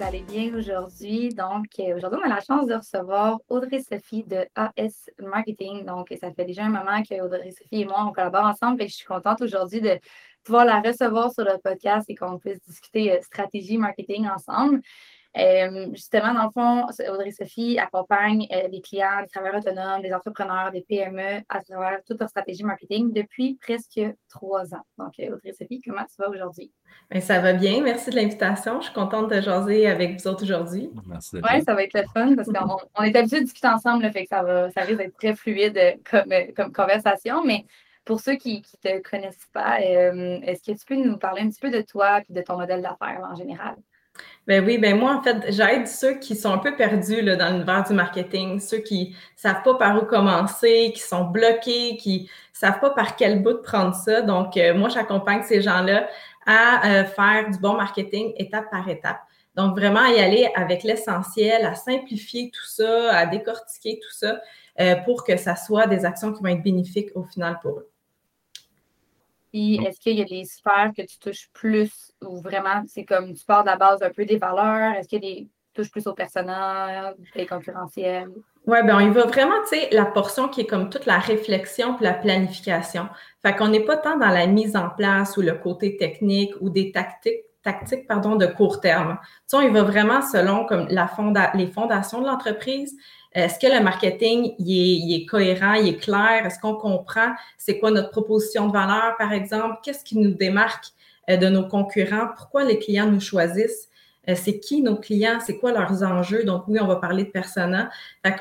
Vous allez bien aujourd'hui. Donc, euh, aujourd'hui, on a la chance de recevoir Audrey-Sophie de AS Marketing. Donc, ça fait déjà un moment que Audrey-Sophie et moi, on collabore ensemble et je suis contente aujourd'hui de pouvoir la recevoir sur le podcast et qu'on puisse discuter euh, stratégie marketing ensemble. Euh, justement, dans le fond, Audrey-Sophie accompagne euh, les clients, les travailleurs autonomes, les entrepreneurs, des PME à travers toute leur stratégie marketing depuis presque trois ans. Donc, euh, Audrey-Sophie, comment tu vas aujourd'hui? Ben, ça va bien. Merci de l'invitation. Je suis contente de jaser avec vous autres aujourd'hui. Merci. Oui, ça va être le fun parce qu'on est habitué de discuter ensemble, fait que ça, va, ça risque d'être très fluide comme, comme conversation. Mais pour ceux qui ne te connaissent pas, est-ce que tu peux nous parler un petit peu de toi et de ton modèle d'affaires en général? Ben oui, ben moi, en fait, j'aide ceux qui sont un peu perdus là, dans l'univers du marketing, ceux qui savent pas par où commencer, qui sont bloqués, qui savent pas par quel bout de prendre ça. Donc, euh, moi, j'accompagne ces gens-là à euh, faire du bon marketing étape par étape. Donc, vraiment, y aller avec l'essentiel, à simplifier tout ça, à décortiquer tout ça euh, pour que ça soit des actions qui vont être bénéfiques au final pour eux. Puis, est-ce qu'il y a des sphères que tu touches plus ou vraiment, c'est comme tu pars de la base un peu des valeurs? Est-ce qu'il y a des touches plus au personnel, des concurrentiels? Oui, bien, on y va vraiment, tu sais, la portion qui est comme toute la réflexion puis la planification. Fait qu'on n'est pas tant dans la mise en place ou le côté technique ou des tactiques tactiques pardon, de court terme. Tu sais, on y va vraiment selon comme la fonda les fondations de l'entreprise, est-ce que le marketing, il est, cohérent, il est clair? Est-ce qu'on comprend c'est quoi notre proposition de valeur, par exemple? Qu'est-ce qui nous démarque euh, de nos concurrents? Pourquoi les clients nous choisissent? Euh, c'est qui nos clients? C'est quoi leurs enjeux? Donc, oui, on va parler de persona.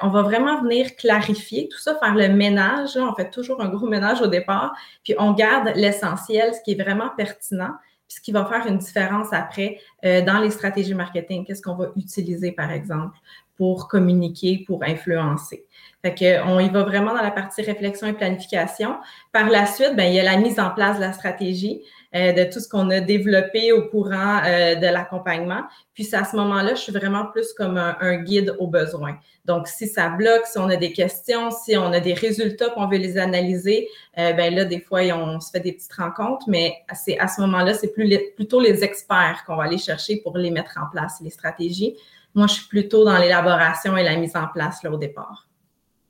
on va vraiment venir clarifier tout ça, faire le ménage. On fait toujours un gros ménage au départ, puis on garde l'essentiel, ce qui est vraiment pertinent puis ce qui va faire une différence après euh, dans les stratégies marketing. Qu'est-ce qu'on va utiliser, par exemple, pour communiquer, pour influencer. Fait que, on y va vraiment dans la partie réflexion et planification. Par la suite, ben, il y a la mise en place de la stratégie, euh, de tout ce qu'on a développé au courant euh, de l'accompagnement. Puis à ce moment-là, je suis vraiment plus comme un, guide aux besoins. Donc, si ça bloque, si on a des questions, si on a des résultats qu'on veut les analyser, euh, ben là, des fois, on se fait des petites rencontres, mais c'est à ce moment-là, c'est plus plutôt les experts qu'on va aller chercher pour les mettre en place, les stratégies. Moi, je suis plutôt dans l'élaboration et la mise en place là, au départ.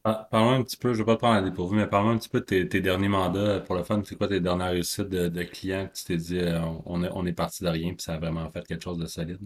Ah, parlons un petit peu, je ne vais pas te prendre à dépourvu, mais parlons un petit peu de tes, derniers mandats pour le fun. C'est quoi tes dernières réussites de, clients que tu t'es dit, euh, on, est, on est parti de rien puis ça a vraiment fait quelque chose de solide?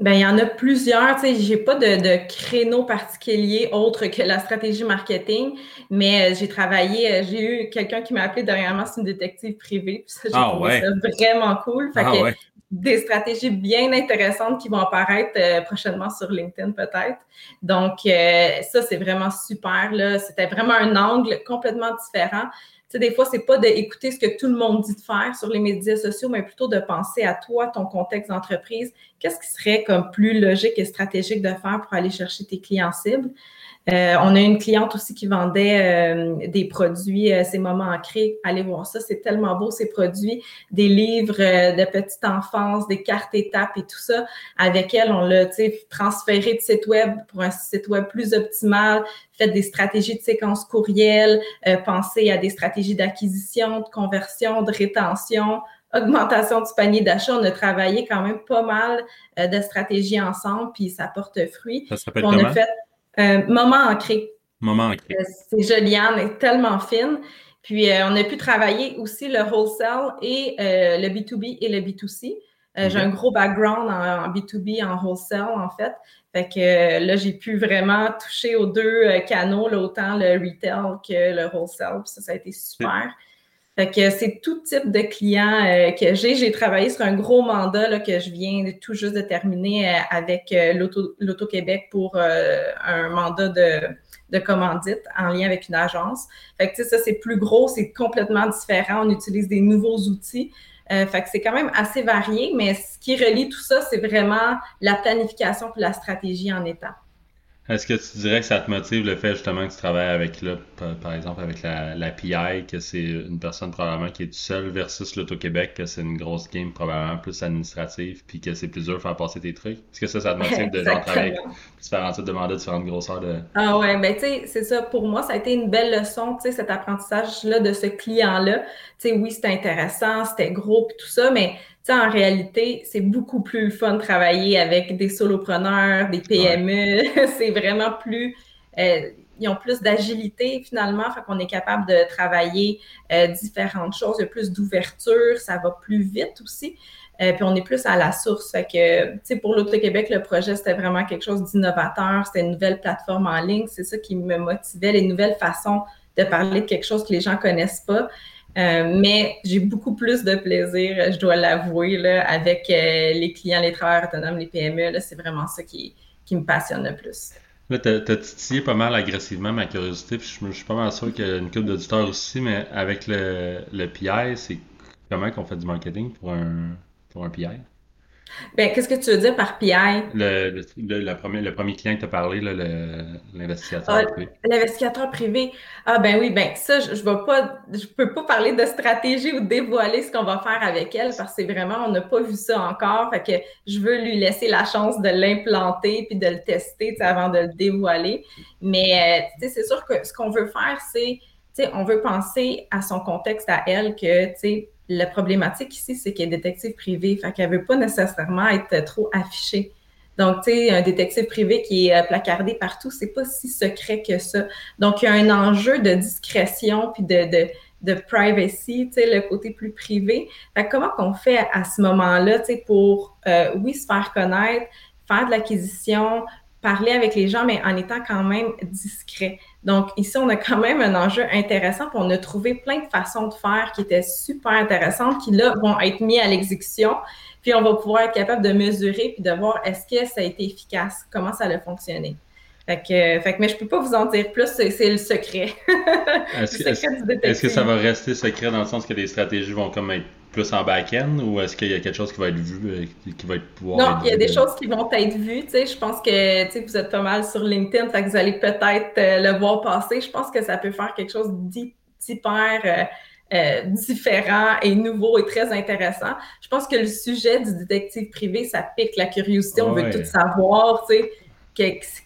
Bien, il y en a plusieurs. Tu sais, j'ai pas de, de, créneau particulier autre que la stratégie marketing, mais euh, j'ai travaillé, euh, j'ai eu quelqu'un qui m'a appelé dernièrement, c'est une détective privée. Puis ça, j'ai ah trouvé ça vraiment cool. Fait ah que des stratégies bien intéressantes qui vont apparaître euh, prochainement sur LinkedIn peut-être. Donc, euh, ça, c'est vraiment super. C'était vraiment un angle complètement différent. Tu sais, des fois, c'est pas d'écouter ce que tout le monde dit de faire sur les médias sociaux, mais plutôt de penser à toi, ton contexte d'entreprise. Qu'est-ce qui serait comme plus logique et stratégique de faire pour aller chercher tes clients cibles? Euh, on a une cliente aussi qui vendait euh, des produits, euh, ces moments ancrés. Allez voir ça, c'est tellement beau ces produits, des livres de petite enfance, des cartes étapes et tout ça. Avec elle, on l'a transféré de site web pour un site web plus optimal, fait des stratégies de séquence courriel, pensé à des stratégies d'acquisition, de conversion, de rétention, augmentation du panier d'achat. On a travaillé quand même pas mal de stratégies ensemble, puis ça porte fruit. Ça s'appelle comment? fait euh, moment ancré. Moment ancré. Euh, c'est Joliane, elle est tellement fine. Puis, euh, on a pu travailler aussi le wholesale et le B2B et le B2C. J'ai un gros background en, B2B, en wholesale, en fait. Fait que là, j'ai pu vraiment toucher aux deux canaux, autant le retail que le wholesale. ça, ça a été super. Fait que c'est tout type de clients que j'ai. J'ai travaillé sur un gros mandat que je viens tout juste de terminer avec l'Auto-Québec pour un mandat de, de, commandite en lien avec une agence. Fait que ça, c'est plus gros, c'est complètement différent. On utilise des nouveaux outils. fait que c'est quand même assez varié, mais ce qui relie tout ça, c'est vraiment la planification et la stratégie en état. Est-ce que tu dirais que ça te motive le fait justement que tu travailles avec, là, par, exemple, avec la, la PI, que c'est une personne probablement qui est seule versus l'Auto-Québec, que c'est une grosse game probablement plus administrative, puis que c'est plus dur de faire passer tes trucs? Est-ce que ça, ça te motive de genre travailler avec différentes demander différentes grosseurs de. Ah ouais, ben tu sais, c'est ça. Pour moi, ça a été une belle leçon, tu sais, cet apprentissage-là de ce client-là. Tu sais, oui, c'était intéressant, c'était gros, puis tout ça, mais en réalité, c'est beaucoup plus fun de travailler avec des solopreneurs, des PME. c'est vraiment plus. Euh, ils ont plus d'agilité finalement, fait qu'on est capable de travailler euh, différentes choses, il y a plus d'ouverture, ça va plus vite aussi. Euh, puis on est plus à la source. Fait que, tu sais, pour l'Auto-Québec, le projet, c'était vraiment quelque chose d'innovateur. C'était une nouvelle plateforme en ligne. C'est ça qui me motivait, les nouvelles façons de parler de quelque chose que les gens connaissent pas. Euh, mais j'ai beaucoup plus de plaisir, je dois l'avouer, avec les clients, les travailleurs autonomes, les PME. C'est vraiment ça qui, me passionne le plus. Là, tu as, titillé pas mal agressivement ma curiosité, puis je, suis pas mal sûr qu'il y a une couple d'auditeurs aussi, mais avec le, le PI, c'est comment qu'on fait du marketing pour un, pour un PI? Ben, qu'est-ce que tu veux dire par PI? Le, le, premier, le premier client que tu as parlé, l'investigateur ah, privé. L'investigateur privé. Ah ben oui, ben ça, je ne pas, je peux pas parler de stratégie ou dévoiler ce qu'on va faire avec elle parce que c'est vraiment, on n'a pas vu ça encore. Fait que je veux lui laisser la chance de l'implanter puis de le tester avant de le dévoiler. Mais euh, c'est sûr que ce qu'on veut faire, c'est on veut penser à son contexte à elle que, tu sais, la problématique ici, c'est qu'elle est détective privée, fait qu'elle veut pas nécessairement être trop affichée. Donc, tu sais, un détective privé qui est euh, placardé partout, c'est pas si secret que ça. Donc, il y a un enjeu de discrétion puis de, de, de privacy, tu sais, le côté plus privé. Fait comment qu'on fait à ce moment-là, tu sais, pour, euh, oui, se faire connaître, faire de l'acquisition, parler avec les gens, mais en étant quand même discret. Donc, ici, on a quand même un enjeu intéressant, puis on a trouvé plein de façons de faire qui étaient super intéressantes, qui là vont être mis à l'exécution. Puis on va pouvoir être capable de mesurer puis de voir est-ce que ça a été efficace, comment ça a fonctionné. Fait que, fait que, mais je peux pas vous en dire plus, c'est le secret. Est-ce que, ça va rester secret dans le sens que les stratégies vont comme être plus en back-end ou est-ce qu'il y a quelque chose qui va être vu, euh, qui va être pouvoir Non, il y a des choses qui vont être vues. Tu sais, je pense que tu sais, vous êtes pas mal sur LinkedIn, fait que vous allez peut-être euh, le voir passer. Je pense que ça peut faire quelque chose d'hyper euh, différent et nouveau et très intéressant. Je pense que le sujet du détective privé, ça pique la curiosité. On veut tout savoir. Tu sais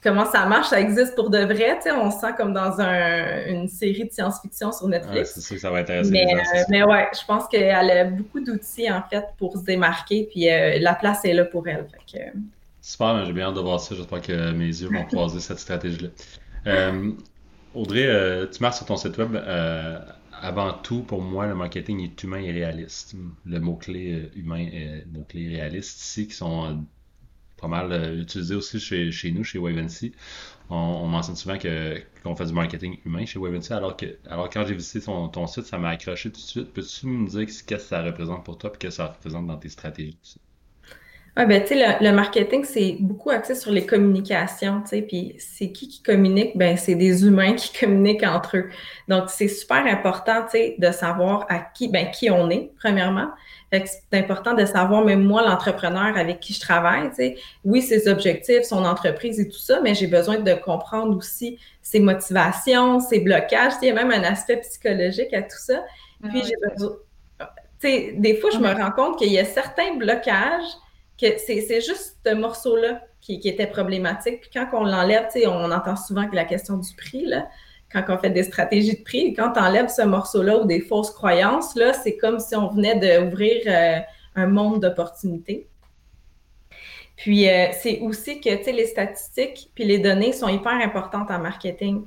comment ça marche, ça existe pour de vrai. On se sent comme dans une série de science-fiction sur Netflix. c'est sûr que ça va intéresser mais, euh, mais ouais, je pense qu'elle a beaucoup d'outils en fait pour se démarquer, puis euh, la place est là pour elle. Super, j'ai bien hâte de voir ça. J'espère que mes yeux vont croiser cette stratégie-là. Euh, Audrey, tu marches sur ton site web. avant tout, pour moi, le marketing est humain et réaliste. Le mot-clé humain et mot-clé réaliste ici, qui sont pas mal euh, utilisé aussi chez, chez nous, chez Wavency. On, on, mentionne souvent que, qu'on fait du marketing humain chez Wavency, alors que alors quand j'ai visité ton, ton site, ça m'a accroché tout de suite. Peux-tu me dire qu'est-ce que ça représente pour toi et que ça représente dans tes stratégies? Oui, ben, tu sais, le, marketing, c'est beaucoup axé sur les communications, tu sais, puis c'est qui qui communique? Ben, c'est des humains qui communiquent entre eux. Donc, c'est super important, tu sais, de savoir à qui, ben, qui on est, premièrement, c'est important de savoir, même moi, l'entrepreneur avec qui je travaille, tu sais, oui, ses objectifs, son entreprise et tout ça, mais j'ai besoin de comprendre aussi ses motivations, ses blocages. Il y a même un aspect psychologique à tout ça. Puis j'ai besoin. Tu sais, des fois, je me rends compte qu'il y a certains blocages c'est juste ce morceau-là qui, qui, était problématique. Puis quand on l'enlève, on entend souvent que la question du prix, quand on fait des stratégies de prix, quand on enlève ce morceau-là ou des fausses croyances, c'est comme si on venait d'ouvrir euh, un monde d'opportunités. Puis, euh, c'est aussi que, les statistiques puis les données sont hyper importantes en marketing.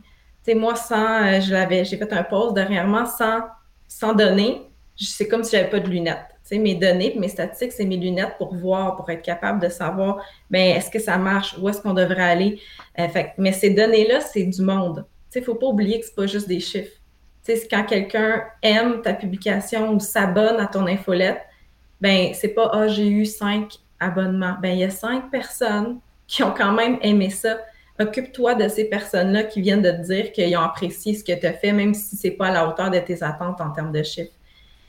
Moi, sans, euh, j'ai fait un post dernièrement, sans, sans données, c'est comme si j'avais pas de lunettes. Mes données, mes statistiques, c'est mes lunettes pour voir, pour être capable de savoir, ben est-ce que ça marche, où est-ce qu'on devrait aller. fait, mais ces données-là, c'est du monde il ne faut pas oublier que ce pas juste des chiffres. sais, quand quelqu'un aime ta publication ou s'abonne à ton infolette, ben c'est pas Ah, j'ai eu cinq abonnements. Ben, il y a cinq personnes qui ont quand même aimé ça. Occupe-toi de ces personnes-là qui viennent de te dire qu'ils ont apprécié ce que tu as fait, même si ce n'est pas à la hauteur de tes attentes en termes de chiffres.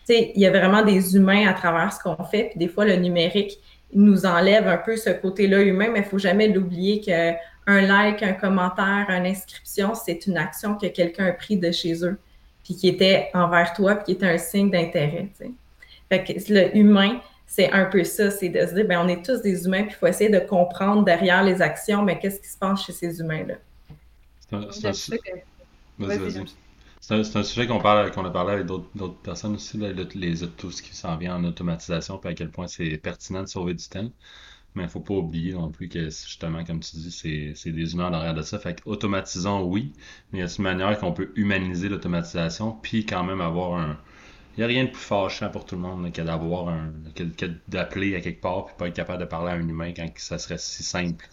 Il y a vraiment des humains à travers ce qu'on fait, puis des fois, le numérique nous enlève un peu ce côté-là humain, mais il ne faut jamais l'oublier que un like, un commentaire, une inscription, c'est une action que quelqu'un a pris de chez eux, puis qui était envers toi, puis qui était un signe d'intérêt. Fait que le humain, c'est un peu ça, c'est de se dire, ben, on est tous des humains, puis il faut essayer de comprendre derrière les actions, mais qu'est-ce qui se passe chez ces humains-là? C'est un, sujet qu'on parle, qu'on a parlé avec d'autres personnes aussi, les, tout ce qui s'en vient en automatisation, puis à quel point c'est pertinent de sauver du temps. Mais il ne faut pas oublier non plus que, justement, comme tu dis, c'est des humains derrière de ça. Fait automatisons, oui, mais il y a une manière qu'on peut humaniser l'automatisation, puis quand même avoir un, il n'y a rien de plus fâchant pour tout le monde que d'avoir un. que, d'appeler à quelque part puis pas être capable de parler à un humain quand ça serait si simple.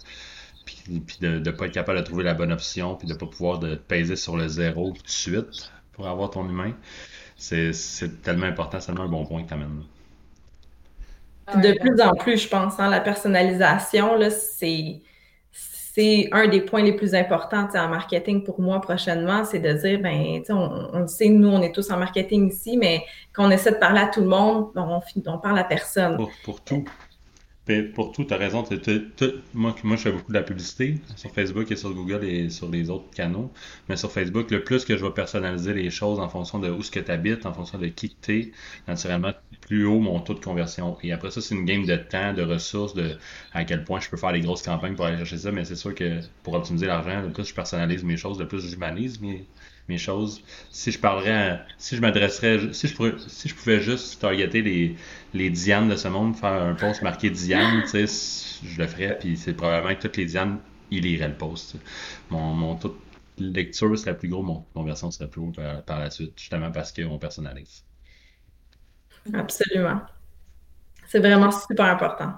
Puis, puis de ne pas être capable de trouver la bonne option, puis de ne pas pouvoir de peser sur le zéro tout de suite pour avoir ton humain. C'est, tellement important, c'est tellement un bon point que tu amènes. De plus en plus, je pense, hein, la personnalisation, là, c'est c'est un des points les plus importants en marketing pour moi prochainement, c'est de dire, ben, on, on le sait, nous, on est tous en marketing ici, mais quand on essaie de parler à tout le monde, on, on parle à personne. pour tout pour tout, tu as raison. moi, moi, je fais beaucoup de la publicité sur Facebook et sur Google et sur les autres canaux. Mais sur Facebook, le plus que je vais personnaliser les choses en fonction de où ce que tu habites, en fonction de qui tu es, naturellement, plus haut mon taux de conversion. Et après ça, c'est une game de temps, de ressources, de à quel point je peux faire des grosses campagnes pour aller chercher ça. Mais c'est sûr que pour optimiser l'argent, le plus je personnalise mes choses, le plus j'humanise mes, mes choses. Si je parlerais, si je m'adresserais, si je pourrais, si je pouvais juste targeter les, les Diane de ce monde, faire un post marqué Diane, tu sais, je le ferais, puis c'est probablement que toutes les Diane, ils liraient le post. Mon, mon taux de lecture serait plus gros, mon, mon version serait plus haut par, la suite, justement parce qu'on personnalise. Absolument. C'est vraiment super important.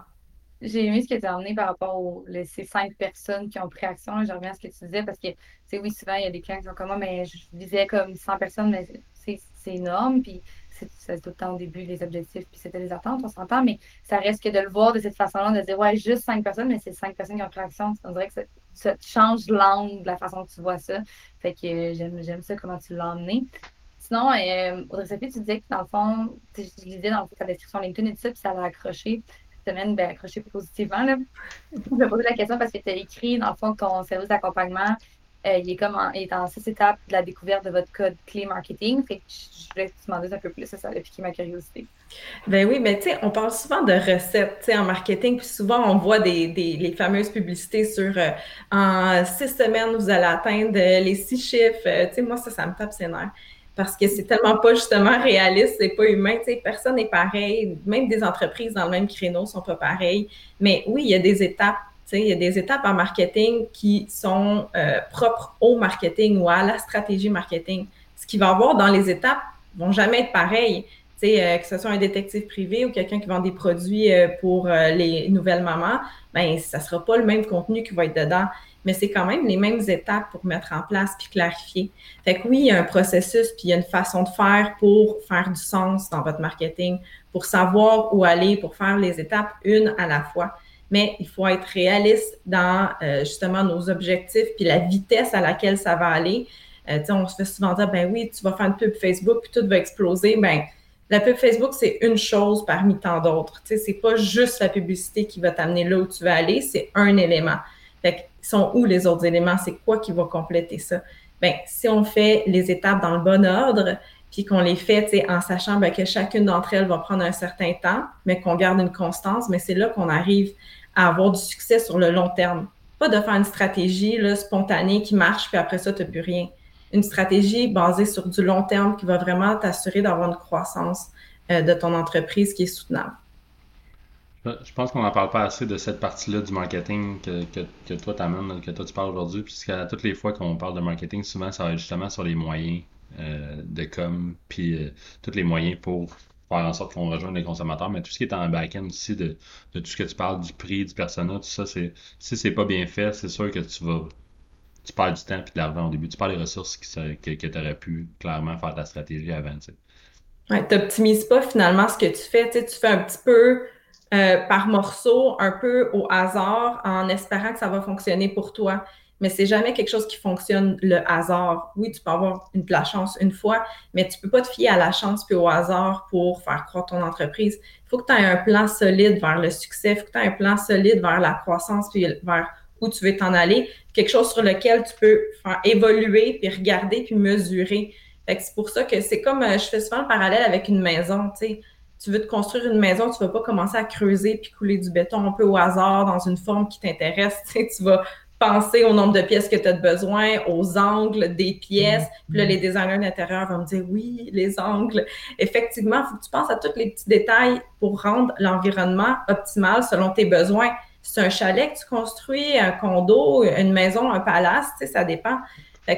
J'ai aimé ce que tu as amené par rapport aux ces cinq personnes qui ont pris action. Je reviens à ce que tu disais parce que, tu oui, souvent, il y a des clients qui sont comme moi, mais je disais comme 100 personnes, mais c'est énorme. Puis, c'est tout le temps au début les objectifs, puis c'était les attentes, on s'entend, mais ça reste que de le voir de cette façon-là, de dire, ouais, juste cinq personnes, mais c'est cinq personnes qui ont pris action. On dirait que ça, change l'angle de la façon que tu vois ça. Fait que euh, j'aime ça, comment tu l'as emmené. Sinon, euh, Audrey Sophie, tu disais que dans le fond, je lisais dans ta description LinkedIn et tout ça, puis ça l'a accroché semaine, ben, accroché positivement. Là. Je vais poser la question parce que tu as écrit, dans le fond, ton service d'accompagnement, euh, il est comme en, il est six étapes de la découverte de votre code clé marketing. Que je voulais te demander un peu plus, ça, ça a piqué ma curiosité. Ben oui, mais tu sais, on parle souvent de recettes en marketing, puis souvent on voit des, des les fameuses publicités sur euh, en six semaines, vous allez atteindre les six chiffres. Euh, tu sais, moi, ça, ça me tape ses nerfs parce que c'est tellement pas justement réaliste, c'est pas humain, tu sais, personne n'est pareil, même des entreprises dans le même créneau sont pas pareilles. Mais oui, il y a des étapes, tu sais, il y a des étapes en marketing qui sont euh, propres au marketing ou à la stratégie marketing. Ce qu'il va y avoir dans les étapes vont jamais être pareilles. Tu sais, euh, que ce soit un détective privé ou quelqu'un qui vend des produits euh, pour les nouvelles mamans, ben ça sera pas le même contenu qui va être dedans mais c'est quand même les mêmes étapes pour mettre en place puis clarifier. Fait que oui, il y a un processus puis il y a une façon de faire pour faire du sens dans votre marketing, pour savoir où aller, pour faire les étapes une à la fois. Mais il faut être réaliste dans euh, justement nos objectifs puis la vitesse à laquelle ça va aller. Euh, on se fait souvent dire, ben oui, tu vas faire une pub Facebook puis tout va exploser. Ben, la pub Facebook, c'est une chose parmi tant d'autres. Ce n'est pas juste la publicité qui va t'amener là où tu veux aller, c'est un élément. Fait sont où les autres éléments? C'est quoi qui va compléter ça? Bien, si on fait les étapes dans le bon ordre, puis qu'on les fait en sachant bien, que chacune d'entre elles va prendre un certain temps, mais qu'on garde une constance, mais c'est là qu'on arrive à avoir du succès sur le long terme. Pas de faire une stratégie là, spontanée qui marche, puis après ça, tu n'as plus rien. Une stratégie basée sur du long terme qui va vraiment t'assurer d'avoir une croissance euh, de ton entreprise qui est soutenable. Je pense qu'on n'en parle pas assez de cette partie-là du marketing que, que, que toi t'amènes, que toi tu parles aujourd'hui, puisqu'à toutes les fois qu'on parle de marketing, souvent ça va justement sur les moyens euh, de com, puis euh, tous les moyens pour faire en sorte qu'on rejoigne les consommateurs, mais tout ce qui est en back-end aussi, de, de, tout ce que tu parles, du prix, du persona, tout ça, c'est si c'est pas bien fait, c'est sûr que tu vas tu perds du temps et de l'argent au début. Tu perds les ressources qui, que, tu aurais pu clairement faire ta stratégie avant. Tu ouais, pas finalement ce que tu fais. Tu, sais, tu fais un petit peu euh, par morceau, un peu au hasard, en espérant que ça va fonctionner pour toi. Mais c'est jamais quelque chose qui fonctionne le hasard. Oui, tu peux avoir de la chance une fois, mais tu peux pas te fier à la chance puis au hasard pour faire croître ton entreprise. Il faut que tu aies un plan solide vers le succès, il faut que tu aies un plan solide vers la croissance puis vers où tu veux t'en aller, quelque chose sur lequel tu peux évoluer, puis regarder, puis mesurer. c'est pour ça que c'est comme, euh, je fais souvent le parallèle avec une maison, tu sais. Tu veux te construire une maison, tu ne vas pas commencer à creuser puis couler du béton un peu au hasard dans une forme qui t'intéresse. Tu vas penser au nombre de pièces que tu as besoin, aux angles des pièces. Puis là, les designers d'intérieur vont me dire oui, les angles. Effectivement, il faut que tu penses à tous les petits détails pour rendre l'environnement optimal selon tes besoins. C'est un chalet que tu construis, un condo, une maison, un palace, tu sais,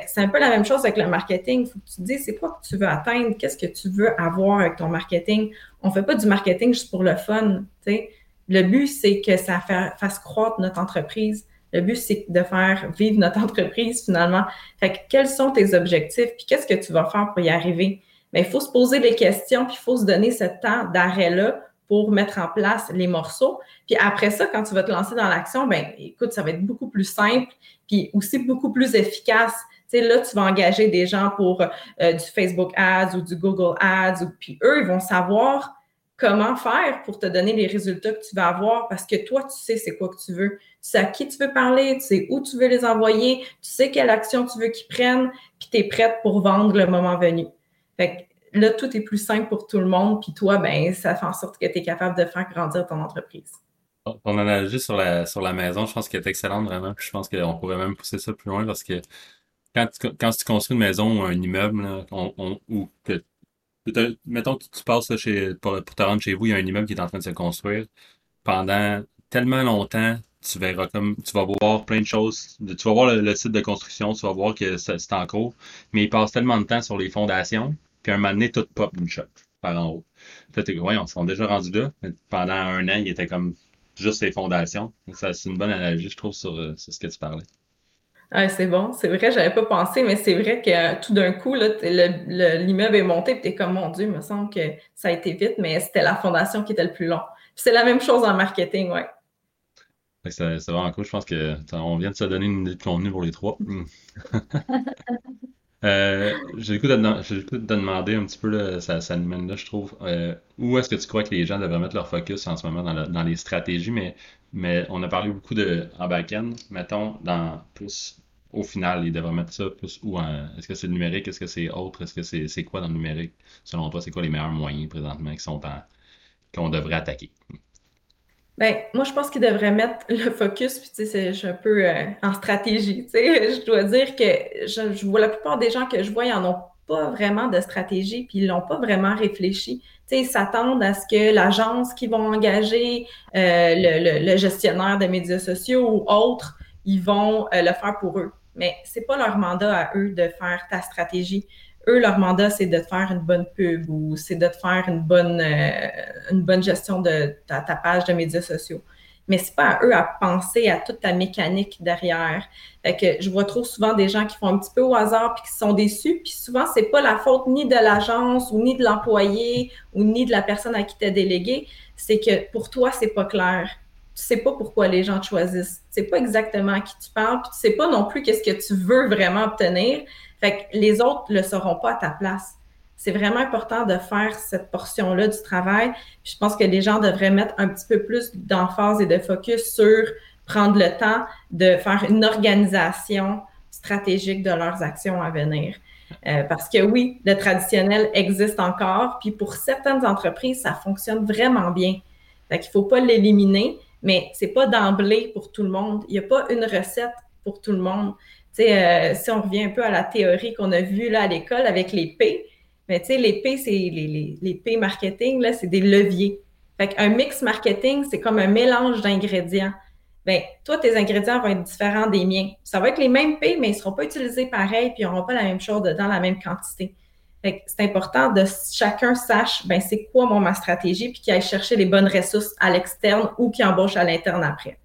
c'est un peu la même chose avec le marketing. Il faut que tu te dises c'est quoi que tu veux atteindre, qu'est-ce que tu veux avoir avec ton marketing? On ne fait pas du marketing juste pour le fun. Le but, c'est que ça fasse croître notre entreprise le but, c'est de faire vivre notre entreprise finalement. Fait que, quels sont tes objectifs? Puis qu'est-ce que tu vas faire pour y arriver? Mais il faut se poser des questions, puis il faut se donner ce temps d'arrêt-là pour mettre en place les morceaux. Puis après ça, quand tu vas te lancer dans l'action, ben écoute, ça va être beaucoup plus simple, puis aussi beaucoup plus efficace. Là, tu vas engager des gens pour euh, du Facebook Ads ou du Google Ads, ou, puis eux, ils vont savoir comment faire pour te donner les résultats que tu vas avoir parce que toi, tu sais c'est quoi que tu veux. Tu sais à qui tu veux parler, tu sais où tu veux les envoyer, tu sais quelle action tu veux qu'ils prennent, puis tu es prête pour vendre le moment venu. Fait que là, tout est plus simple pour tout le monde, puis toi, ben, ça fait en sorte que tu es capable de faire grandir ton entreprise. Ton analogie sur la, sur la maison, je pense qu'elle est excellente vraiment. je pense qu'on pourrait même pousser ça plus loin parce que quand tu, construis une maison ou un immeuble, ou que mettons que tu passes chez, pour, te rendre chez vous, il y a un immeuble qui est en train de se construire. Pendant tellement longtemps, tu verras comme tu vas voir plein de choses. Tu vas voir le, site de construction, tu vas voir que c'est en cours, mais il passe tellement de temps sur les fondations, puis un moment donné, tout pop une shot par en haut. Peut-être que ouais, on s'est déjà rendu là, mais pendant un an, il était comme juste les fondations. C'est une bonne analogie, je trouve, sur, euh, sur ce que tu parlais. Ah, c'est bon, c'est vrai, j'avais pas pensé, mais c'est vrai que euh, tout d'un coup, l'immeuble est monté, puis es comme, mon Dieu, il me semble que ça a été vite, mais c'était la fondation qui était le plus long. C'est la même chose en marketing, ouais. C'est vraiment cool. Je pense qu'on vient de se donner une idée de contenu pour les trois. Hmm. euh, J'ai le coup de, demander un petit peu, ça, ça nous mène là, je trouve. Euh, où est-ce que tu crois que les gens devraient mettre leur focus en ce moment dans, dans les stratégies, mais, mais on a parlé beaucoup de en back-end, mettons, dans plus au final, ils devraient mettre ça plus où Est-ce que c'est le numérique? Est-ce que c'est autre? Est-ce que c'est quoi dans le numérique? Selon toi, c'est quoi les meilleurs moyens présentement qui sont qu'on devrait attaquer? Ben, moi, je pense qu'ils devraient mettre le focus, puis tu sais, je un peu euh, en stratégie. Tu sais, je dois dire que je, vois la plupart des gens que je vois, ils n'en ont pas vraiment de stratégie, puis ils l'ont pas vraiment réfléchi. Tu sais, ils s'attendent à ce que l'agence qui vont engager, euh, le, le, gestionnaire des médias sociaux ou autres, ils vont euh, le faire pour eux mais c'est pas leur mandat à eux de faire ta stratégie. Eux, leur mandat, c'est de te faire une bonne pub ou c'est de te faire une bonne, euh, une bonne gestion de ta, page de médias sociaux. Mais c'est pas à eux à penser à toute ta mécanique derrière. Que je vois trop souvent des gens qui font un petit peu au hasard puis qui sont déçus. Puis souvent, c'est pas la faute ni de l'agence ou ni de l'employé ou ni de la personne à qui tu délégué. C'est que pour toi, c'est pas clair tu sais pas pourquoi les gens te choisissent. Tu sais pas exactement à qui tu parles, puis tu sais pas non plus qu'est-ce que tu veux vraiment obtenir. Fait que les autres le sauront pas à ta place. C'est vraiment important de faire cette portion-là du travail. je pense que les gens devraient mettre un petit peu plus d'emphase et de focus sur prendre le temps de faire une organisation stratégique de leurs actions à venir. Euh, parce que oui, le traditionnel existe encore, puis pour certaines entreprises, ça fonctionne vraiment bien. Fait qu'il faut pas l'éliminer, mais c'est pas d'emblée pour tout le monde. Il n'y a pas une recette pour tout le monde. Euh, si on revient un peu à la théorie qu'on a vue là à l'école avec les P, mais tu sais, les P, c'est les, les, P marketing, là, c'est des leviers. Fait qu'un mix marketing, c'est comme un mélange d'ingrédients. Ben, toi, tes ingrédients vont être différents des miens. Ça va être les mêmes P, mais ils ne seront pas utilisés pareil, puis ils n'auront pas la même chose dedans, la même quantité c'est important de chacun sache ben c'est quoi ma stratégie puis qu'il aille chercher les bonnes ressources à l'externe ou qu'il embauche à l'interne après.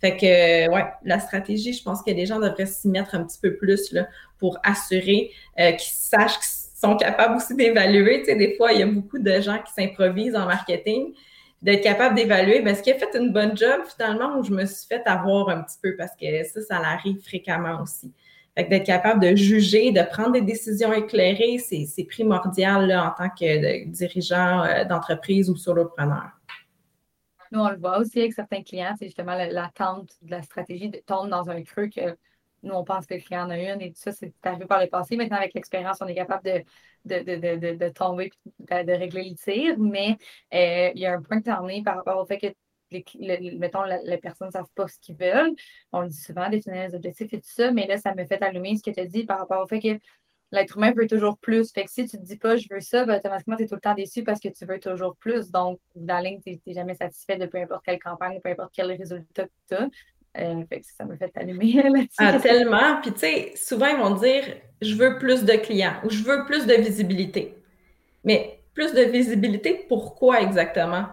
Fait que ouais, la stratégie, je pense que les gens devraient s'y mettre un petit peu plus pour assurer euh, qu'ils sachent qu'ils sont capables aussi d'évaluer. Tu sais, des fois, il y a beaucoup de gens qui s'improvisent en marketing d'être capable d'évaluer, ben, est-ce qu'il a fait une bonne job finalement ou je me suis fait avoir un petit peu parce que ça, ça arrive fréquemment aussi d'être capable de juger, de prendre des décisions éclairées, c'est primordial en tant que dirigeant euh, d'entreprise ou solopreneur. nous, on le voit aussi avec certains clients, c'est justement l'attente de la stratégie de tombe dans un creux que nous, on pense que le client en a une et tout ça, c'est arrivé par le passé. Maintenant, avec l'expérience, on est capable de, de, tomber et de, régler le tir. Mais euh, il y a un point de est par rapport au fait que mettons, les personnes ne savent pas ce qu'ils veulent. On le dit souvent, définir les objectifs et tout ça, mais là, ça me fait allumer ce que tu as dit par rapport au fait que l'être humain veut toujours plus. Fait que si tu ne te dis pas je veux ça, ben, automatiquement, tu es tout le temps déçu parce que tu veux toujours plus. Donc, dans la ligne, tu n'es jamais satisfait de peu importe quelle campagne, peu importe quel résultat que tu as. Euh, fait que ça me fait allumer là-dessus. Ah, tellement. Puis, tu sais, souvent, ils vont dire je veux plus de clients ou je veux plus de visibilité. Mais plus de visibilité, pourquoi exactement?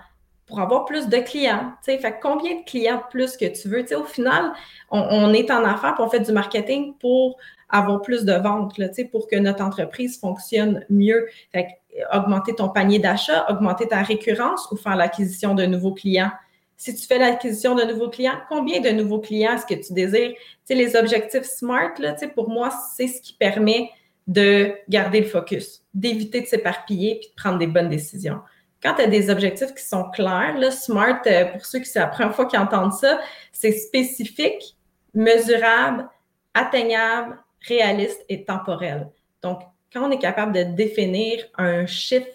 Pour avoir plus de clients. Fait combien de clients de plus que tu veux? Au final, on, est en affaires pour on fait du marketing pour avoir plus de ventes, là, pour que notre entreprise fonctionne mieux. Fait augmenter ton panier d'achat, augmenter ta récurrence ou faire l'acquisition de nouveaux clients. Si tu fais l'acquisition de nouveaux clients, combien de nouveaux clients est-ce que tu désires? Les objectifs SMART, là, pour moi, c'est ce qui permet de garder le focus, d'éviter de s'éparpiller puis de prendre des bonnes décisions. Quand tu as des objectifs qui sont clairs, là, SMART, euh, pour ceux qui c'est la première fois qu'ils entendent ça, c'est spécifique, mesurable, atteignable, réaliste et temporel. Donc, quand on est capable de définir un chiffre,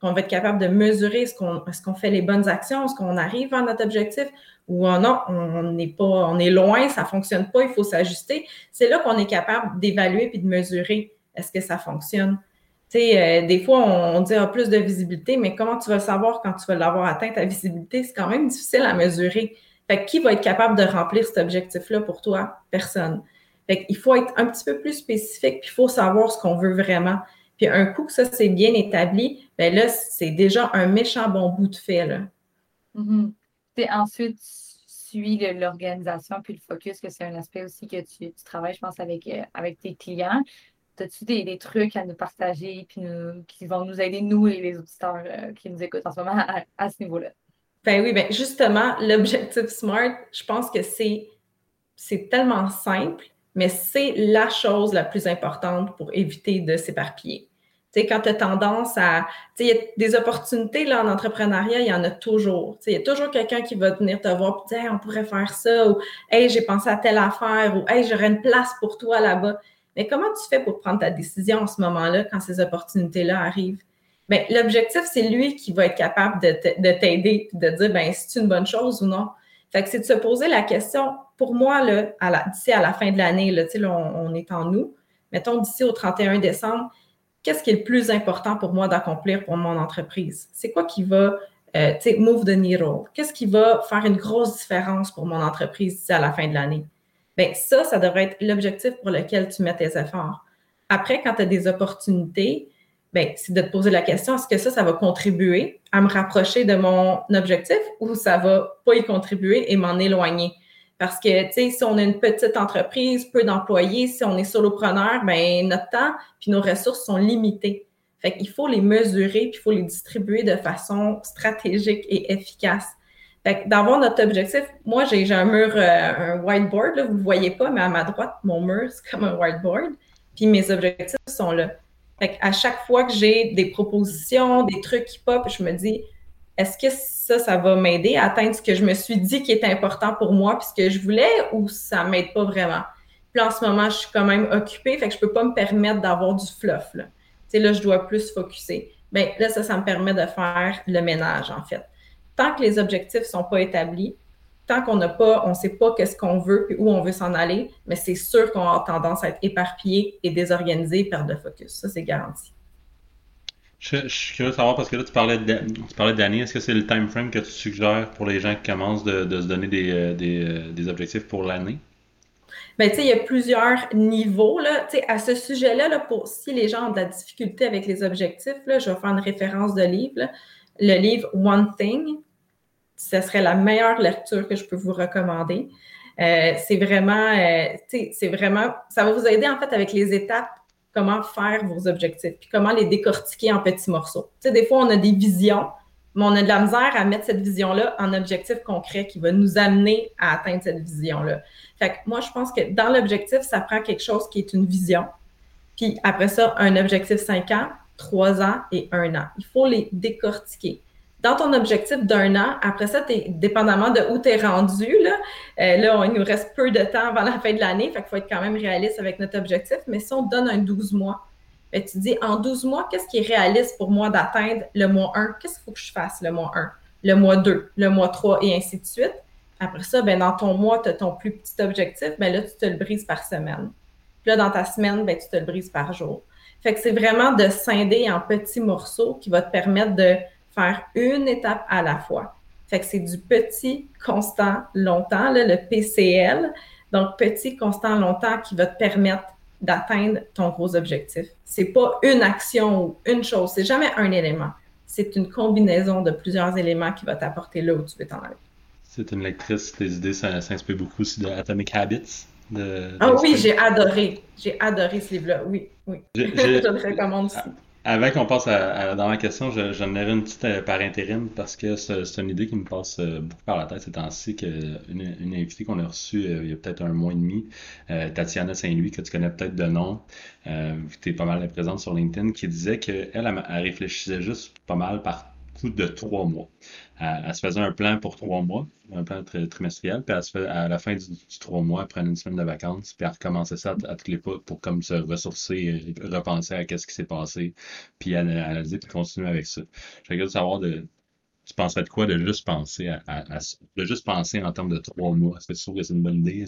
qu'on va être capable de mesurer est-ce qu'on fait les bonnes actions, est-ce qu'on arrive à notre objectif ou non, on n'est pas, on est loin, ça fonctionne pas, il faut s'ajuster. C'est là qu'on est capable d'évaluer puis de mesurer est-ce que ça fonctionne. Tu sais, euh, des fois, on, dit ah, plus de visibilité, mais comment tu vas savoir quand tu vas l'avoir atteint, ta visibilité? C'est quand même difficile à mesurer. Fait qui va être capable de remplir cet objectif-là pour toi? Personne. Fait qu'il faut être un petit peu plus spécifique, puis il faut savoir ce qu'on veut vraiment. Puis un coup que ça, c'est bien établi, ben là, c'est déjà un méchant bon bout de fait. Là. Mm Ensuite, suis l'organisation puis le focus, que c'est un aspect aussi que tu, travailles, je pense, avec, euh, avec tes clients. As-tu des, trucs à nous partager puis qui vont nous aider, nous et les auditeurs euh, qui nous écoutent en ce moment, à, ce niveau-là? Ben oui, ben justement, l'objectif SMART, je pense que c'est, c'est tellement simple, mais c'est la chose la plus importante pour éviter de s'éparpiller. Tu sais, quand tu as tendance à. Tu sais, il y a des opportunités là, en entrepreneuriat, il y en a toujours. Tu sais, il y a toujours quelqu'un qui va venir te voir et dire on pourrait faire ça, ou Hey, j'ai pensé à telle affaire, ou Hey, j'aurais une place pour toi là-bas. Mais comment tu fais pour prendre ta décision en ce moment-là quand ces opportunités-là arrivent? Bien, l'objectif, c'est lui qui va être capable de t'aider, de dire ben c'est une bonne chose ou non? Fait que c'est de se poser la question, pour moi, d'ici à la fin de l'année, là, on, est en août, mettons d'ici au 31 décembre, qu'est-ce qui est le plus important pour moi d'accomplir pour mon entreprise? C'est quoi qui va, euh, tu sais, move the needle? Qu'est-ce qui va faire une grosse différence pour mon entreprise d'ici à la fin de l'année? Bien, ça, ça devrait être l'objectif pour lequel tu mets tes efforts. Après, quand tu as des opportunités, ben, c'est de te poser la question, est-ce que ça, ça va contribuer à me rapprocher de mon objectif ou ça va pas y contribuer et m'en éloigner? Parce que, tu sais, si on a une petite entreprise, peu d'employés, si on est solopreneur, ben notre temps puis nos ressources sont limitées. Fait qu'il faut les mesurer puis il faut les distribuer de façon stratégique et efficace. D'avoir notre objectif, moi, j'ai un mur, euh, un whiteboard, là, vous ne voyez pas, mais à ma droite, mon mur, c'est comme un whiteboard. Puis mes objectifs sont là. Fait à chaque fois que j'ai des propositions, des trucs qui pop, je me dis, est-ce que ça, ça va m'aider à atteindre ce que je me suis dit qui est important pour moi, puis ce que je voulais, ou ça m'aide pas vraiment? Puis en ce moment, je suis quand même occupée, fait que je peux pas me permettre d'avoir du fluff. Là. Tu sais, là, je dois plus focuser. Bien, là, ça, ça me permet de faire le ménage, en fait. Tant que les objectifs sont pas établis, tant qu'on n'a pas, on ne sait pas qu'est-ce qu'on veut et où on veut s'en aller, mais c'est sûr qu'on a tendance à être éparpillé et désorganisé, perdre de focus. Ça, c'est garanti. Je, suis curieux de savoir parce que là, tu parlais d'année. Est-ce que c'est le time frame que tu suggères pour les gens qui commencent de, se donner des, euh, euh, des, objectifs pour l'année? Bien, tu sais, il y a plusieurs niveaux. Là. Tu sais, à ce sujet-là, là, pour si les gens ont de la difficulté avec les objectifs, là, je vais faire une référence de livre. Le livre One Thing ce serait la meilleure lecture que je peux vous recommander. Euh, c'est vraiment, euh, c'est vraiment, ça va vous aider en fait avec les étapes, comment faire vos objectifs, puis comment les décortiquer en petits morceaux. Tu sais, des fois, on a des visions, mais on a de la misère à mettre cette vision-là en objectif concret qui va nous amener à atteindre cette vision-là. Fait que moi, je pense que dans l'objectif, ça prend quelque chose qui est une vision, puis après ça, un objectif 5 ans, 3 ans et 1 an. Il faut les décortiquer dans ton objectif d'un an, après ça, dépendamment de où tu es rendu, là, euh, là, il nous reste peu de temps avant la fin de l'année, fait qu'il faut être quand même réaliste avec notre objectif. Mais si on donne un 12 mois, ben, tu dis en 12 mois, qu'est-ce qui est réaliste pour moi d'atteindre le mois 1? Qu'est-ce qu'il faut que je fasse le mois 1, le mois 2, le mois 3 et ainsi de suite? Après ça, ben, dans ton mois, tu as ton plus petit objectif, ben là, tu te le brises par semaine. Puis là, dans ta semaine, ben, tu te le brises par jour. Fait que c'est vraiment de scinder en petits morceaux qui va te permettre de faire une étape à la fois. Fait que c'est du petit, constant, longtemps, là, le PCL. Donc, petit, constant, longtemps qui va te permettre d'atteindre ton gros objectif. C'est pas une action ou une chose, c'est jamais un élément. C'est une combinaison de plusieurs éléments qui va t'apporter là où tu veux t'en aller. C'est une lectrice, tes idées s'inspirent beaucoup aussi de Atomic Habits. ah oui, j'ai adoré. J'ai adoré ce livre-là. Oui, oui. Je, le recommande aussi. Avant qu'on passe à, la dernière question, j'en aurais une petite euh, par intérim parce que c'est une idée qui me passe euh, beaucoup par la tête ces temps-ci. Une, une invitée qu'on a reçue euh, il y a peut-être un mois et demi, Tatiana Saint-Louis, que tu connais peut-être de nom, tu es pas mal présente sur LinkedIn, qui disait qu'elle, elle, elle réfléchissait juste pas mal par coup de trois mois. Elle, se faisait un plan pour trois mois, un plan trimestriel, puis elle se fait, à la fin du, trois mois, elle prenait une semaine de vacances, puis elle recommençait ça à, tous les pas pour comme se ressourcer, repenser à qu'est-ce qui s'est passé, puis analyser, puis continuer avec ça. J'ai de savoir de, tu penserais de quoi de juste penser à, de juste penser en termes de trois mois? Est-ce que tu trouves que c'est une bonne idée?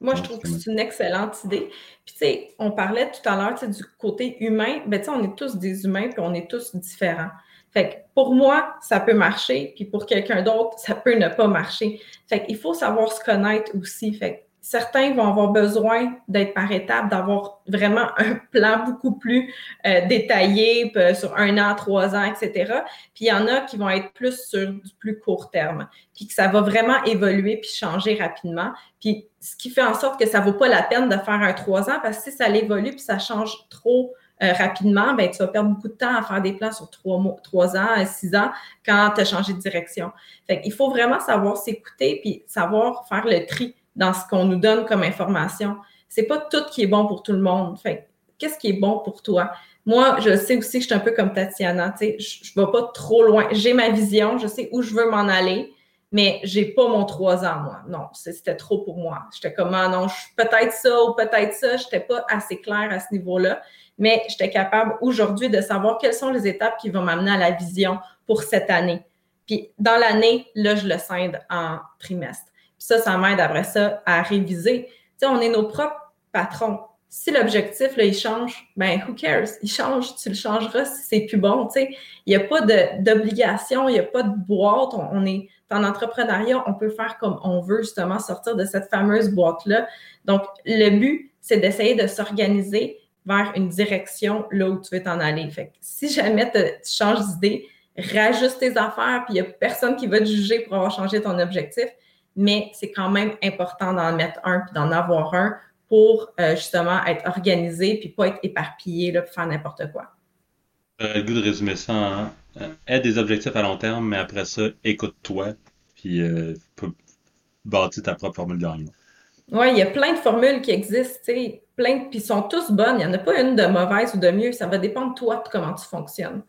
Moi, je trouve que c'est une excellente idée. Puis, tu sais, on parlait tout à l'heure du côté humain. Ben, tu sais, on est tous des humains, puis on est tous différents. Fait que pour moi, ça peut marcher, puis pour quelqu'un d'autre, ça peut ne pas marcher. Fait qu'il faut savoir se connaître aussi. Fait que certains vont avoir besoin d'être par étapes, d'avoir vraiment un plan beaucoup plus euh, détaillé sur un an, trois ans, etc. Puis il y en a qui vont être plus sur du plus court terme, puis que ça va vraiment évoluer puis changer rapidement. Puis ce qui fait en sorte que ça vaut pas la peine de faire un trois ans parce que si ça évolue puis ça change trop euh, rapidement, ben, tu vas perdre beaucoup de temps à faire des plans sur trois, mois, trois ans, six ans quand tu as changé de direction. Fait Il faut vraiment savoir s'écouter puis savoir faire le tri dans ce qu'on nous donne comme information. C'est pas tout qui est bon pour tout le monde. Fait qu'est-ce qui est bon pour toi? Moi, je sais aussi que je suis un peu comme Tatiana, je ne vais pas trop loin. J'ai ma vision, je sais où je veux m'en aller, mais j'ai pas mon trois ans, moi. Non, c'était trop pour moi. J'étais comme, ah non, peut-être ça ou peut-être ça. Je n'étais pas assez claire à ce niveau-là mais j'étais capable aujourd'hui de savoir quelles sont les étapes qui vont m'amener à la vision pour cette année. Puis dans l'année, là, je le scinde en trimestre. Puis ça, ça m'aide après ça à réviser. Tu sais, on est nos propres patrons. Si l'objectif, là, il change, ben, who cares? Il change, tu le changeras si c'est plus bon, tu sais. Il n'y a pas d'obligation, il n'y a pas de boîte. On, est en entrepreneuriat, on peut faire comme on veut, justement, sortir de cette fameuse boîte-là. Donc, le but, c'est d'essayer de s'organiser vers une direction là où tu veux t'en aller. Fait que si jamais tu changes d'idée, rajuste tes affaires, puis il n'y a personne qui va te juger pour avoir changé ton objectif, mais c'est quand même important d'en mettre un puis d'en avoir un pour euh, justement être organisé puis pas être éparpillé là, pour faire n'importe quoi. Le goût de résumer ça? Aide des objectifs à long terme, mais après ça, écoute-toi, puis euh, ta propre formule gagnante. Oui, il y a plein de formules qui existent, plein, puis sont tous bonnes. Il n'y en a pas une de mauvaise ou de mieux. Ça va dépendre de toi, de comment tu fonctionnes.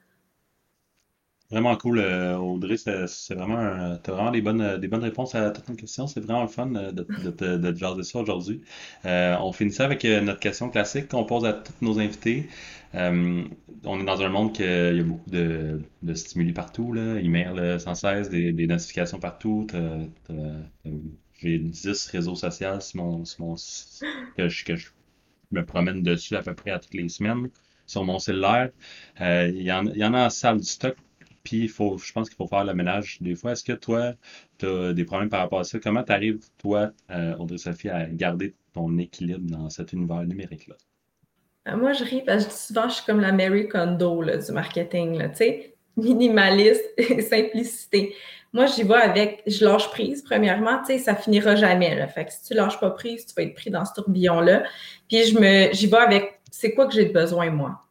Vraiment cool, euh, Audrey. C'est vraiment, tu as vraiment des bonnes, des bonnes réponses à toutes nos questions. C'est vraiment le fun euh, de, de, de, de te jaser ça aujourd'hui. Euh, on finit ça avec notre question classique qu'on pose à tous nos invités. on est dans un monde qui il y a beaucoup de, de stimuli partout, là, email sans cesse, des, des notifications partout. J'ai 10 réseaux sociaux sur mon, mon que, je, que je me promène dessus à peu près à toutes les semaines sur mon cellulaire. Euh, il, y en, il y en a en salle du stock. Puis, faut, je pense qu'il faut faire le ménage des fois. Est-ce que toi, tu as des problèmes par rapport à ça? Comment tu arrives, toi, euh, Audrey-Sophie, à garder ton équilibre dans cet univers numérique-là? Euh, moi, je ris parce que souvent, je suis comme la Mary Kondo du marketing. Là, minimaliste et simplicité. Moi, j'y vais avec, je lâche prise, premièrement, tu sais, ça finira jamais. Là. Fait que si tu lâches pas prise, tu vas être pris dans ce tourbillon-là. Puis je me, j'y vais avec, c'est quoi que j'ai de besoin, moi?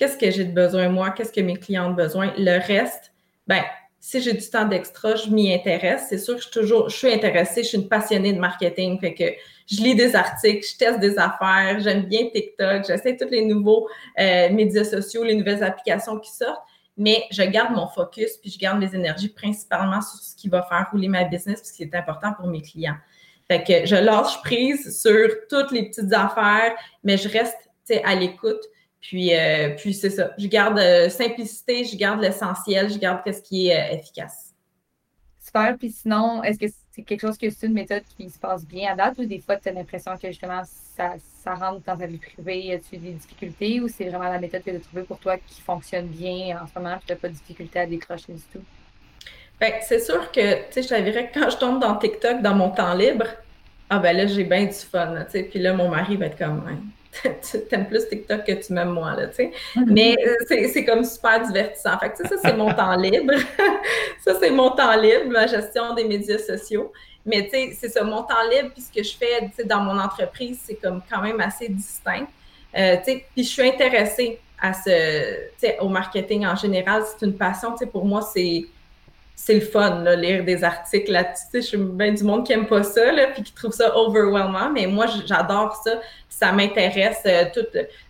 Qu'est-ce que j'ai de besoin, moi? Qu'est-ce que mes clients ont besoin? Le reste, ben, si j'ai du temps d'extra, je m'y intéresse. C'est sûr que je suis toujours, je suis intéressée, je suis une passionnée de marketing. Fait que je lis des articles, je teste des affaires, j'aime bien TikTok, j'essaie tous les nouveaux euh, médias sociaux, les nouvelles applications qui sortent mais je garde mon focus puis je garde mes énergies principalement sur ce qui va faire rouler ma business puis ce qui est important pour mes clients. Fait que je lâche prise sur toutes les petites affaires, mais je reste à l'écoute. Puis, euh, puis c'est ça. Je garde euh, simplicité, je garde l'essentiel, je garde ce qui est euh, efficace. Super. Puis sinon, est-ce que c'est quelque chose que c'est une méthode qui se passe bien à date ou des fois tu as l'impression que justement ça, ça rentre dans ta vie privée, tu as des difficultés ou c'est vraiment la méthode que tu as trouvée pour toi qui fonctionne bien en ce moment, tu n'as pas de difficulté à décrocher du tout? Bien, c'est sûr que, tu sais, je t'avouerais que quand je tombe dans TikTok dans mon temps libre, ah ben là, j'ai bien du fun, tu sais. Puis là, mon mari va être comme, tu aimes plus TikTok que tu m'aimes moi, là, tu sais. Mm-hmm. Mais euh, c'est comme super divertissant. Fait que, ça, c'est mon temps libre. ça, c'est mon temps libre, ma gestion des médias sociaux. Mais, tu sais, c'est ça, mon temps libre, puis ce que je fais, tu sais, dans mon entreprise, c'est comme quand même assez distinct. Euh, tu sais, puis je suis intéressée à ce, tu sais, au marketing en général. C'est une passion, tu sais, pour moi, c'est c'est le fun, là, lire des articles là-dessus. Je suis bien du monde qui n'aime pas ça, là, puis qui trouve ça overwhelming, mais moi, j'adore ça. Ça m'intéresse, euh, tout,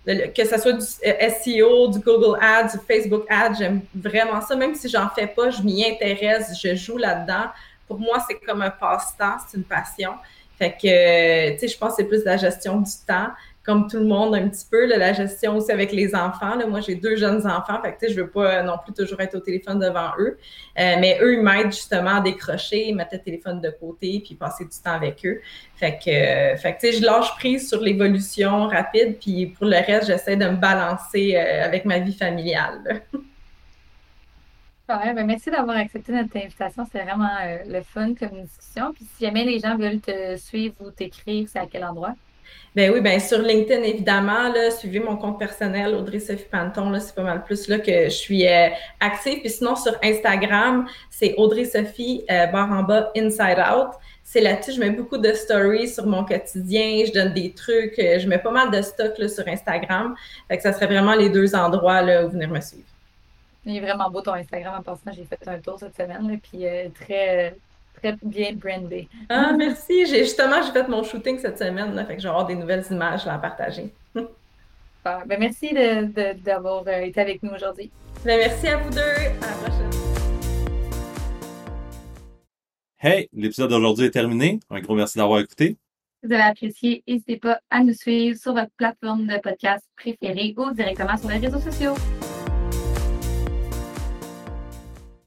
que ce soit du euh, SEO, du Google Ads, du Facebook Ads, j'aime vraiment ça. Même si j'en fais pas, je m'y intéresse, je joue là-dedans. Pour moi, c'est comme un passe-temps, c'est une passion. Fait que, tu sais, je pense que c'est plus la gestion du temps comme tout le monde un petit peu, la gestion aussi avec les enfants. Moi, j'ai deux jeunes enfants, fait que je veux pas non plus toujours être au téléphone devant eux. Euh, mais eux, ils m'aident justement à décrocher, mettre le téléphone de côté, puis passer du temps avec eux. Fait que, euh, fait que je lâche prise sur l'évolution rapide, puis pour le reste, j'essaie de me balancer euh, avec ma vie familiale. Ouais, ben merci d'avoir accepté notre invitation. C'était vraiment le fun comme discussion. Puis si jamais les gens veulent te suivre ou t'écrire, c'est à quel endroit? Ben oui, ben sur LinkedIn, évidemment, suivez mon compte personnel, Audrey Sophie Panton, c'est pas mal plus là que je suis euh, active. Puis sinon, sur Instagram, c'est Audrey Sophie, euh, barre en bas, Inside Out. C'est là-dessus, je mets beaucoup de stories sur mon quotidien, je donne des trucs, euh, je mets pas mal de stock là, sur Instagram. Fait que ça serait vraiment les deux endroits là, où venir me suivre. Il est vraiment beau ton Instagram en passant. J'ai fait un tour cette semaine, puis très très bien brandé. Ah, merci. J'ai justement, j'ai fait mon shooting cette semaine, là, fait que je des nouvelles images à partager. Ben, merci d'avoir euh, été avec nous aujourd'hui. Ben, merci à vous deux. À la prochaine. Hey, l'épisode d'aujourd'hui est terminé. Un gros merci d'avoir écouté. Si vous avez apprécié, n'hésitez pas à nous suivre sur votre plateforme de podcast préférée ou directement sur les réseaux sociaux.